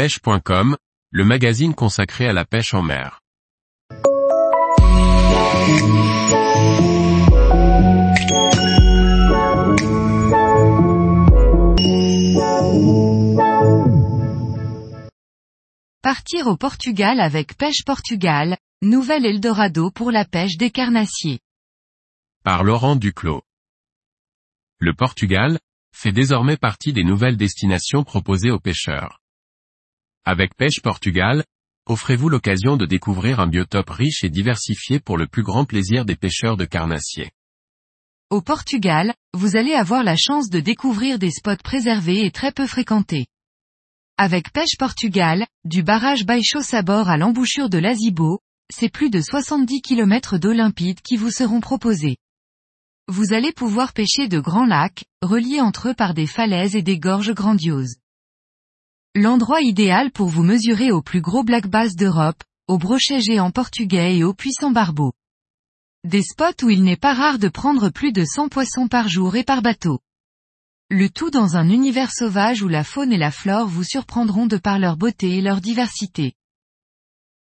pêche.com, le magazine consacré à la pêche en mer. Partir au Portugal avec Pêche Portugal, nouvel Eldorado pour la pêche des carnassiers. Par Laurent Duclos. Le Portugal, fait désormais partie des nouvelles destinations proposées aux pêcheurs. Avec Pêche Portugal, offrez-vous l'occasion de découvrir un biotope riche et diversifié pour le plus grand plaisir des pêcheurs de carnassiers. Au Portugal, vous allez avoir la chance de découvrir des spots préservés et très peu fréquentés. Avec Pêche Portugal, du barrage Baixo Sabor à l'embouchure de l'Azibo, c'est plus de 70 km d'eau limpide qui vous seront proposés. Vous allez pouvoir pêcher de grands lacs, reliés entre eux par des falaises et des gorges grandioses. L'endroit idéal pour vous mesurer au plus gros black bass d'Europe, au brochet géant portugais et au puissant barbeau. Des spots où il n'est pas rare de prendre plus de 100 poissons par jour et par bateau. Le tout dans un univers sauvage où la faune et la flore vous surprendront de par leur beauté et leur diversité.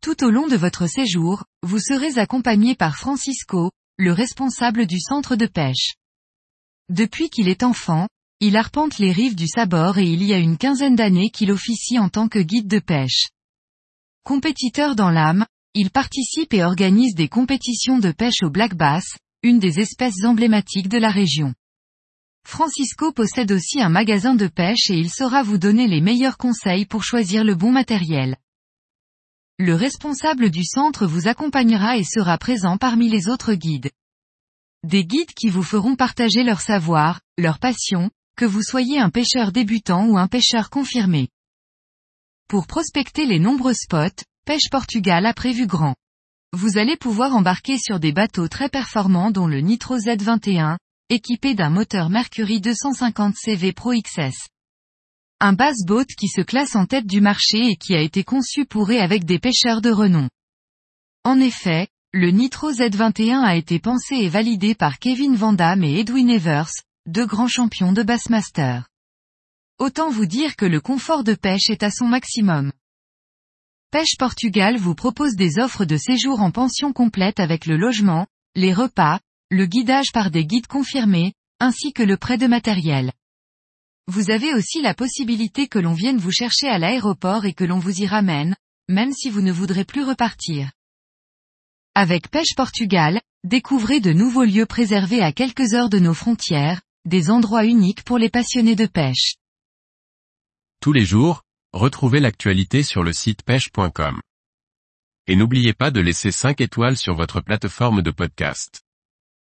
Tout au long de votre séjour, vous serez accompagné par Francisco, le responsable du centre de pêche. Depuis qu'il est enfant, il arpente les rives du Sabor et il y a une quinzaine d'années qu'il officie en tant que guide de pêche. Compétiteur dans l'âme, il participe et organise des compétitions de pêche au black bass, une des espèces emblématiques de la région. Francisco possède aussi un magasin de pêche et il saura vous donner les meilleurs conseils pour choisir le bon matériel. Le responsable du centre vous accompagnera et sera présent parmi les autres guides. Des guides qui vous feront partager leur savoir, leur passion, que vous soyez un pêcheur débutant ou un pêcheur confirmé. Pour prospecter les nombreux spots, Pêche Portugal a prévu grand. Vous allez pouvoir embarquer sur des bateaux très performants dont le Nitro Z21, équipé d'un moteur Mercury 250 CV Pro XS. Un bass boat qui se classe en tête du marché et qui a été conçu pour et avec des pêcheurs de renom. En effet, le Nitro Z21 a été pensé et validé par Kevin Vandam et Edwin Evers, deux grands champions de Bassmaster. Autant vous dire que le confort de pêche est à son maximum. Pêche Portugal vous propose des offres de séjour en pension complète avec le logement, les repas, le guidage par des guides confirmés, ainsi que le prêt de matériel. Vous avez aussi la possibilité que l'on vienne vous chercher à l'aéroport et que l'on vous y ramène, même si vous ne voudrez plus repartir. Avec Pêche Portugal, découvrez de nouveaux lieux préservés à quelques heures de nos frontières, des endroits uniques pour les passionnés de pêche. Tous les jours, retrouvez l'actualité sur le site pêche.com. Et n'oubliez pas de laisser 5 étoiles sur votre plateforme de podcast.